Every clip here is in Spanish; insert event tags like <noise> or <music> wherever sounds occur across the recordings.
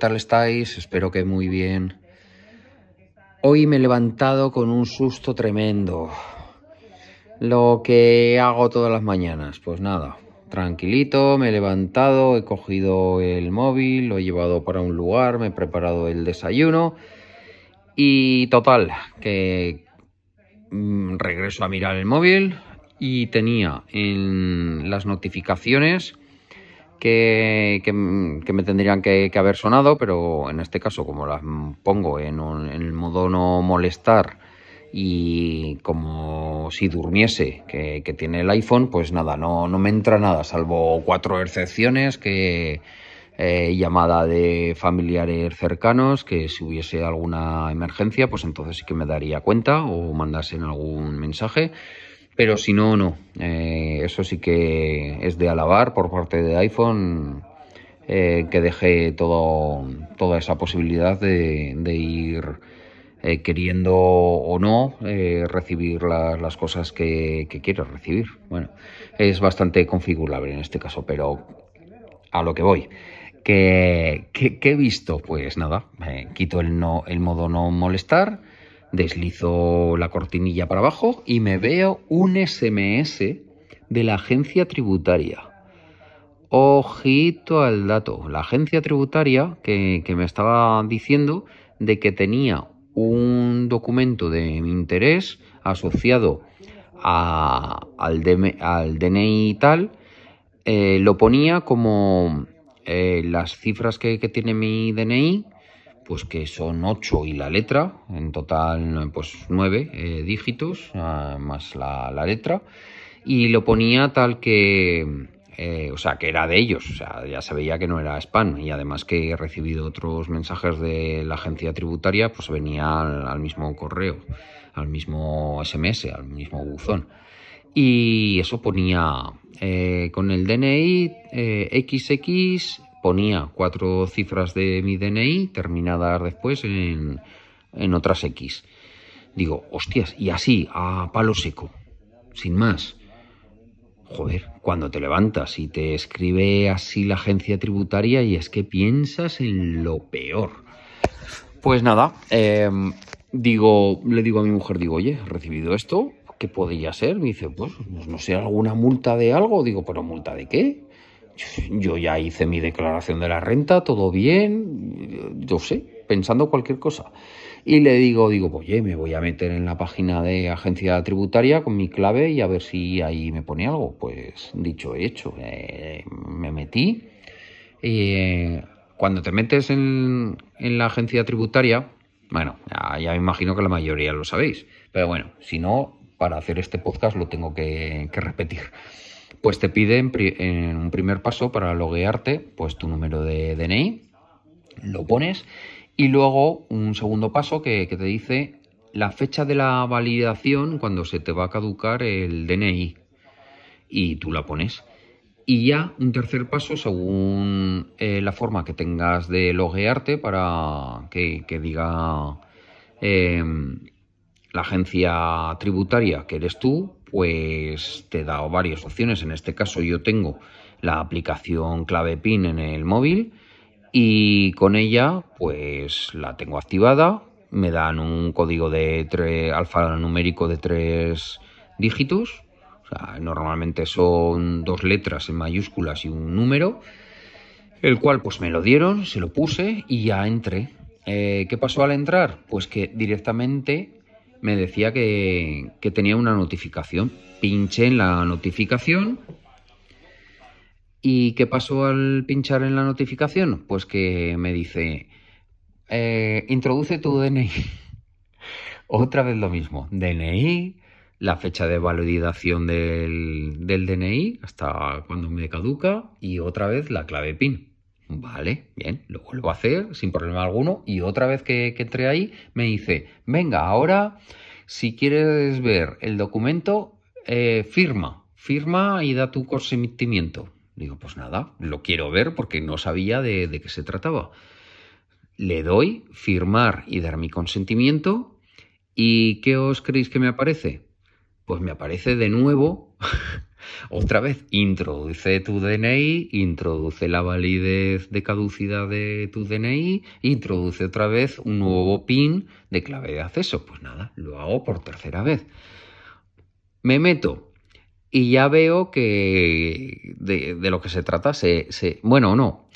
¿qué tal estáis? Espero que muy bien. Hoy me he levantado con un susto tremendo. Lo que hago todas las mañanas, pues nada, tranquilito, me he levantado, he cogido el móvil, lo he llevado para un lugar, me he preparado el desayuno y total, que mm, regreso a mirar el móvil y tenía en las notificaciones que, me tendrían que, haber sonado, pero en este caso, como las pongo en, el modo no molestar y como si durmiese que, tiene el iPhone, pues nada, no, no, me entra nada, salvo cuatro excepciones que eh, llamada de familiares cercanos, que si hubiese alguna emergencia, pues entonces sí que me daría cuenta o mandasen algún mensaje pero si no, no. Eh, eso sí que es de alabar por parte de iPhone eh, que deje todo, toda esa posibilidad de, ir eh, queriendo o no recibir las cosas que, que recibir. Bueno, es bastante configurable en este caso, pero a lo que voy. ¿Qué, he visto? Pues nada, quito el, no, el modo no molestar Deslizo la cortinilla para abajo y me veo un SMS de la agencia tributaria. Ojito al dato. La agencia tributaria que, me estaba diciendo de que tenía un documento de mi interés asociado al, al, DNI y tal, eh, lo ponía como eh, las cifras que, que tiene mi DNI pues que son 8 y la letra, en total pues 9 eh, dígitos ah, más la, letra, y lo ponía tal que, eh, o sea, que era de ellos, o sea, ya se veía que no era spam, y además que he recibido otros mensajes de la agencia tributaria, pues venía al, mismo correo, al mismo SMS, al mismo buzón. Y eso ponía eh, con el DNI XX ponía cuatro cifras de mi DNI terminadas después en, otras X. Digo, hostias, y así, a palo seco, sin más. Joder, cuando te levantas y te escribe así la agencia tributaria y es que piensas en lo peor. Pues nada, em, digo, le digo a mi mujer, digo, oye, he recibido esto, ¿qué podría ser? Me dice, pues, no sé, alguna multa de algo. Digo, pero multa de qué? Yo ya hice mi declaración de la renta, todo bien, yo sé, pensando cualquier cosa. Y le digo, digo, oye, me voy a meter en la página de agencia tributaria con mi clave y a ver si ahí me pone algo. Pues dicho hecho, eh, me metí. Eh, cuando te metes en, la agencia tributaria, bueno, ya, me imagino que la mayoría lo sabéis, pero bueno, si no, para hacer este podcast lo tengo que repetir pues te pide en, un primer paso para loguearte, pues tu número de DNI, lo pones y luego un segundo paso que, te dice la fecha de la validación cuando se te va a caducar el DNI y tú la pones. Y ya un tercer paso según eh, la forma que tengas de loguearte para que, diga em, la agencia tributaria que eres tú, pues te da varias opciones. En este caso yo tengo la aplicación clave PIN en el móvil y con ella pues la tengo activada. Me dan un código de tres, alfanumérico de tres dígitos. normalmente son dos letras en mayúsculas y un número. El cual pues me lo dieron, se lo puse y ya entré. Eh, ¿Qué pasó al entrar? Pues que directamente me decía que, tenía una notificación. Pinché en la notificación. ¿Y qué pasó al pinchar en la notificación? Pues que me dice, eh, introduce tu DNI. <laughs> Otra vez lo mismo, DNI, la fecha de validación del, del DNI, hasta cuando me caduca, y otra vez la clave PIN. Vale, bien, lo vuelvo a hacer sin problema alguno. Y otra vez que, entré ahí, me dice, venga, ahora, si quieres ver el documento, eh, firma, firma y da tu consentimiento. Digo, pues nada, lo quiero ver porque no sabía de, de qué se trataba. Le doy firmar y dar mi consentimiento. ¿Y qué os creéis que me aparece? Pues me aparece de nuevo <laughs> Otra vez, introduce tu DNI, introduce la validez de caducidad de tu DNI, introduce otra vez un nuevo PIN de clave de acceso. Pues nada, lo hago por tercera vez. Me meto y ya veo que de, lo que se trata se, se... Bueno, no.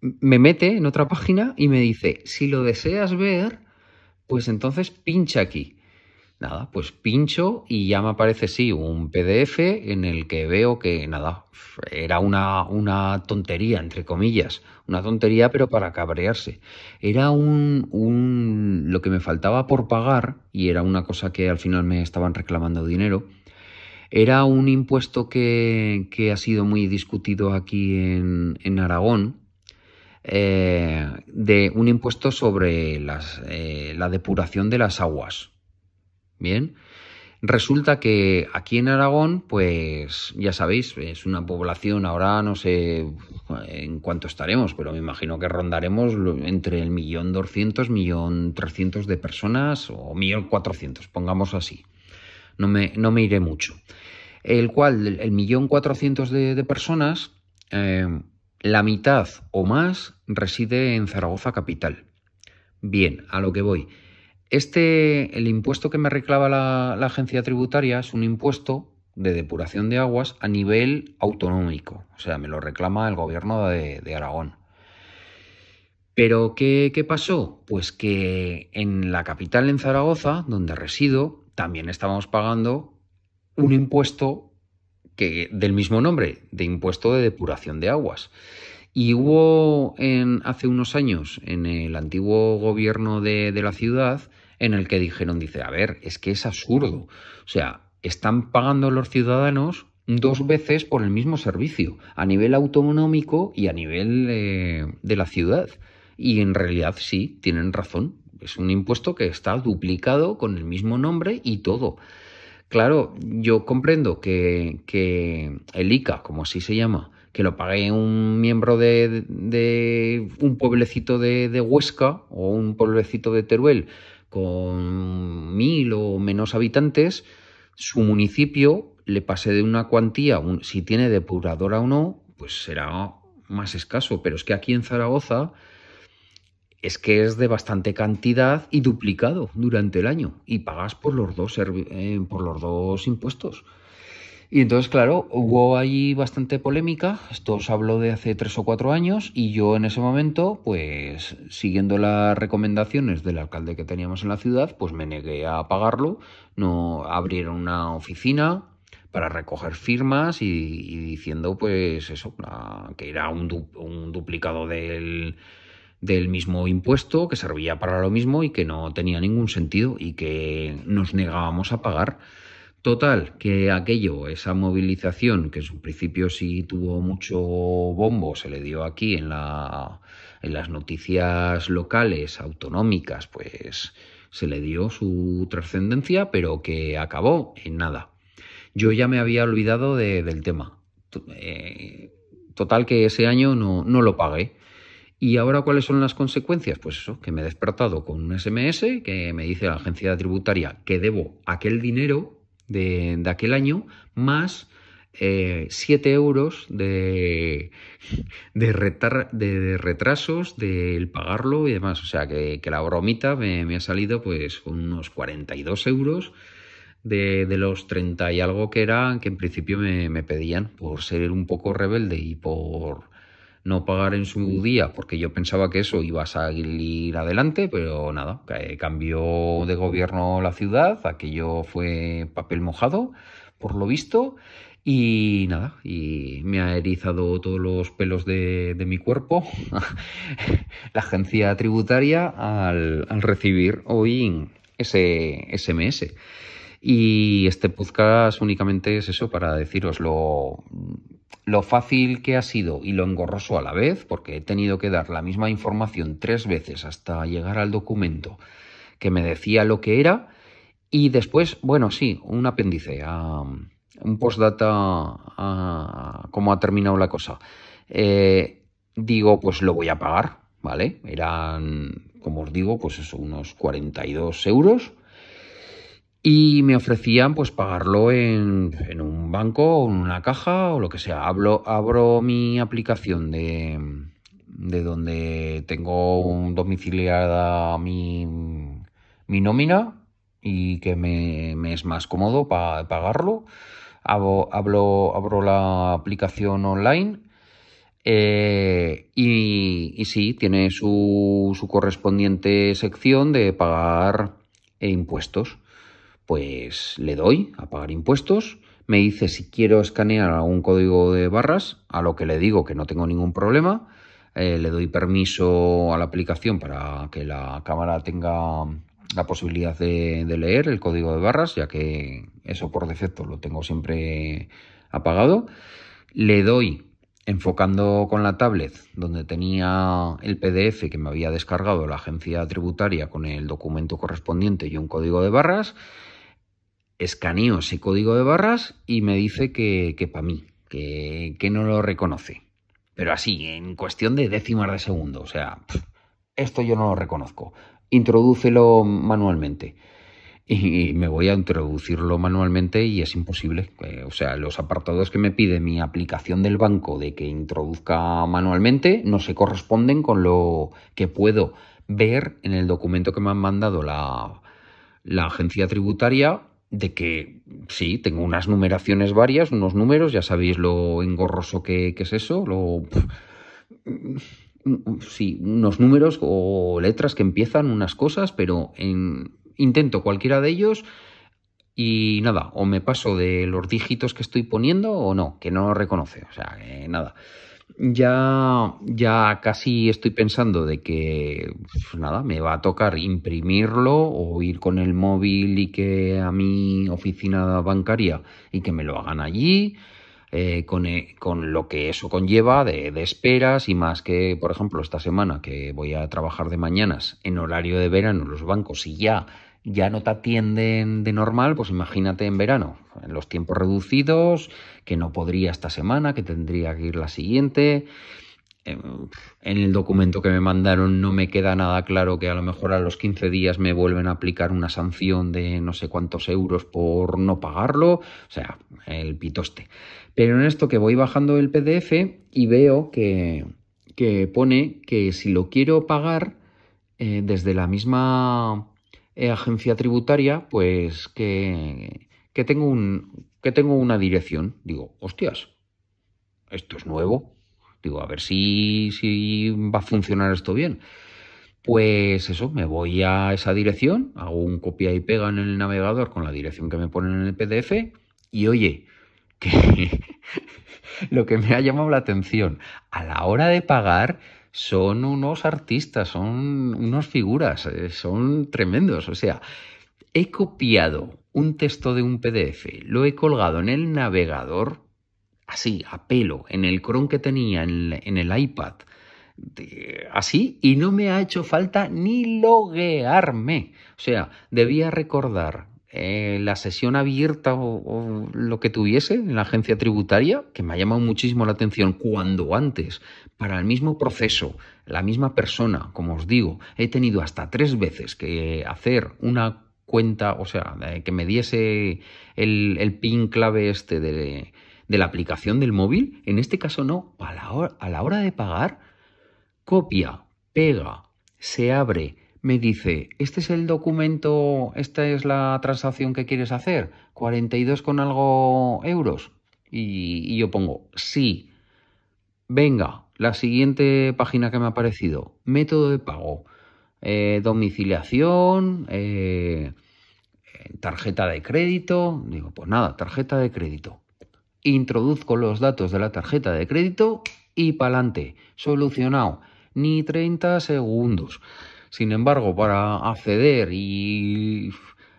Me mete en otra página y me dice, si lo deseas ver, pues entonces pincha aquí. Nada, pues pincho y ya me aparece, sí, un PDF en el que veo que, nada, era una, una tontería, entre comillas, una tontería, pero para cabrearse. Era un, un, lo que me faltaba por pagar, y era una cosa que al final me estaban reclamando dinero, era un impuesto que, que ha sido muy discutido aquí en, en Aragón, eh, de un impuesto sobre las, eh, la depuración de las aguas. Bien. Resulta que aquí en Aragón, pues ya sabéis, es una población, ahora no sé en cuánto estaremos, pero me imagino que rondaremos entre el millón doscientos, millón trescientos de personas o millón cuatrocientos, pongamos así. No me, no me iré mucho. El cual, el millón cuatrocientos de, personas, eh, la mitad o más reside en Zaragoza capital. Bien, a lo que voy. Este, el impuesto que me reclama la, agencia tributaria es un impuesto de depuración de aguas a nivel autonómico, o sea, me lo reclama el gobierno de, Aragón. Pero, ¿qué, ¿qué, pasó? Pues que en la capital, en Zaragoza, donde resido, también estábamos pagando un impuesto que, del mismo nombre, de impuesto de depuración de aguas. Y hubo en, hace unos años, en el antiguo gobierno de la ciudad, en el que dijeron, dice, a ver, es que es absurdo. O sea, están pagando los ciudadanos dos veces por el mismo servicio, a nivel autonómico y a nivel eh, de la ciudad. Y en realidad sí, tienen razón. Es un impuesto que está duplicado con el mismo nombre y todo. Claro, yo comprendo que, el ICA, como así se llama, que lo pague un miembro de, un pueblecito de, de, Huesca o un pueblecito de Teruel con mil o menos habitantes, su municipio le pase de una cuantía, si tiene depuradora o no, pues será más escaso. Pero es que aquí en Zaragoza es que es de bastante cantidad y duplicado durante el año y pagas por los dos, eh, por los dos impuestos. Y entonces, claro, hubo ahí bastante polémica. Esto os hablo de hace tres o cuatro años y yo en ese momento, pues siguiendo las recomendaciones del alcalde que teníamos en la ciudad, pues me negué a pagarlo. No abrieron una oficina para recoger firmas y, diciendo, pues eso, que era un, un duplicado del, del mismo impuesto, que servía para lo mismo y que no tenía ningún sentido y que nos negábamos a pagar. Total, que aquello, esa movilización, que en su principio sí tuvo mucho bombo, se le dio aquí en, la, en las noticias locales, autonómicas, pues se le dio su trascendencia, pero que acabó en nada. Yo ya me había olvidado del tema. Eh, total que ese año no, no lo pagué. ¿Y ahora cuáles son las consecuencias? Pues eso, que me he despertado con un SMS que me dice la agencia tributaria que debo aquel dinero de, aquel año, más 7 eh, euros de, de, retrasos del pagarlo y demás. O sea que, la bromita me, ha salido pues unos 42 euros de, los 30 y algo que eran, que en principio me, me, pedían por ser un poco rebelde y por no pagar en su día, porque yo pensaba que eso iba a salir adelante, pero nada, cambió de gobierno la ciudad, aquello fue papel mojado, por lo visto, y nada, y me ha erizado todos los pelos de, mi cuerpo <laughs> la agencia tributaria al, al recibir hoy ese SMS. Y este podcast únicamente es eso para deciros lo, lo fácil que ha sido y lo engorroso a la vez, porque he tenido que dar la misma información tres veces hasta llegar al documento que me decía lo que era. Y después, bueno, sí, un apéndice, un postdata a cómo ha terminado la cosa. Eh, digo, pues lo voy a pagar, ¿vale? Eran, como os digo, pues eso, unos 42 euros y me ofrecían pues pagarlo en, un banco o en una caja o lo que sea. abro mi aplicación de, de donde tengo un domiciliada mi, mi nómina y que me, es más cómodo para pagarlo. Abro, abro, la aplicación online eh, y, y, sí, tiene su, su correspondiente sección de pagar impuestos pues le doy a pagar impuestos, me dice si quiero escanear algún código de barras, a lo que le digo que no tengo ningún problema, eh, le doy permiso a la aplicación para que la cámara tenga la posibilidad de, leer el código de barras, ya que eso por defecto lo tengo siempre apagado. Le doy enfocando con la tablet donde tenía el PDF que me había descargado la agencia tributaria con el documento correspondiente y un código de barras escaneo ese código de barras y me dice que, que para mí, que, no lo reconoce. Pero así, en cuestión de décimas de segundo. O sea, esto yo no lo reconozco. Introdúcelo manualmente. Y me voy a introducirlo manualmente y es imposible. Eh, o sea, los apartados que me pide mi aplicación del banco de que introduzca manualmente no se corresponden con lo que puedo ver en el documento que me han mandado la, la agencia tributaria de que sí, tengo unas numeraciones varias, unos números, ya sabéis lo engorroso que, es eso, lo... Sí, unos números o letras que empiezan unas cosas, pero en, intento cualquiera de ellos y nada, o me paso de los dígitos que estoy poniendo o no, que no reconoce, o sea, que nada ya, ya casi estoy pensando de que, pues nada, me va a tocar imprimirlo o ir con el móvil y que a mi oficina bancaria y que me lo hagan allí. Eh, con, eh, con, lo que eso conlleva de, de, esperas y más que, por ejemplo, esta semana que voy a trabajar de mañanas en horario de verano los bancos y ya ya no te atienden de normal, pues imagínate en verano, en los tiempos reducidos, que no podría esta semana, que tendría que ir la siguiente. Em, en el documento que me mandaron no me queda nada claro que a lo mejor a los 15 días me vuelven a aplicar una sanción de no sé cuántos euros por no pagarlo. O sea, el pitoste. Pero en esto que voy bajando el PDF y veo que, que pone que si lo quiero pagar eh, desde la misma eh, agencia tributaria, pues que, que, tengo un, que tengo una dirección. Digo, hostias, esto es nuevo. Digo, a ver si, si va a funcionar esto bien. Pues eso, me voy a esa dirección, hago un copia y pega en el navegador con la dirección que me ponen en el PDF y oye, que <laughs> lo que me ha llamado la atención, a la hora de pagar son unos artistas, son unas figuras, eh, son tremendos. O sea, he copiado un texto de un PDF, lo he colgado en el navegador, así, a pelo, en el Chrome que tenía en, el iPad, así, y no me ha hecho falta ni loguearme. O sea, debía recordar eh, la sesión abierta o, lo que tuviese en la agencia tributaria, que me ha llamado muchísimo la atención cuando antes, para el mismo proceso, la misma persona, como os digo, he tenido hasta tres veces que hacer una cuenta, o sea, que me diese el, pin clave este de, la aplicación del móvil, en este caso no, a la a la hora de pagar, copia, pega, se abre, me dice, este es el documento, esta es la transacción que quieres hacer, 42 con algo euros. Y, yo pongo, sí. Venga, la siguiente página que me ha aparecido, método de pago, eh, domiciliación, eh, tarjeta de crédito. Digo, pues nada, tarjeta de crédito. Introduzco los datos de la tarjeta de crédito y pa'lante. Solucionado. Ni 30 segundos. Sin embargo, para acceder y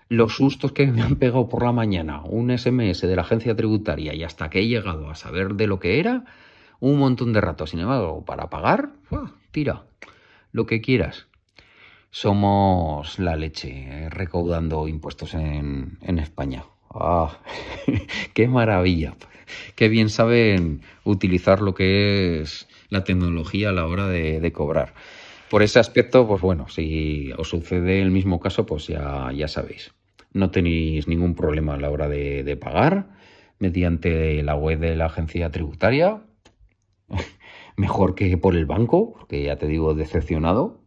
los sustos que me han pegado por la mañana, un SMS de la agencia tributaria y hasta que he llegado a saber de lo que era, un montón de rato. Sin embargo, para pagar, tira, lo que quieras. Somos la leche eh, recaudando impuestos en, España. ¡Ah! <laughs> ¡Qué maravilla! Qué bien saben utilizar lo que es la tecnología a la hora de cobrar por ese aspecto, pues bueno, si os sucede el mismo caso, pues ya, ya sabéis. no tenéis ningún problema a la hora de, pagar mediante la web de la agencia tributaria. <laughs> Mejor que por el banco, porque ya te digo, decepcionado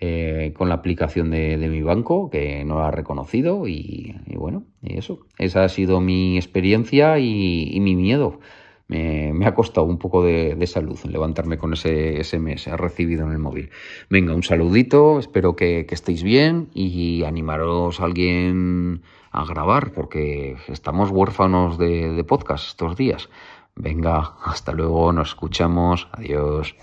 eh, con la aplicación de, mi banco, que no la ha reconocido. Y, bueno, y eso. Esa ha sido mi experiencia y mi miedo me, ha costado un poco de, salud levantarme con ese SMS recibido en el móvil. Venga, un saludito, espero que, estéis bien y animaros a alguien a grabar porque estamos huérfanos de, de podcast estos días. Venga, hasta luego, nos escuchamos, adiós.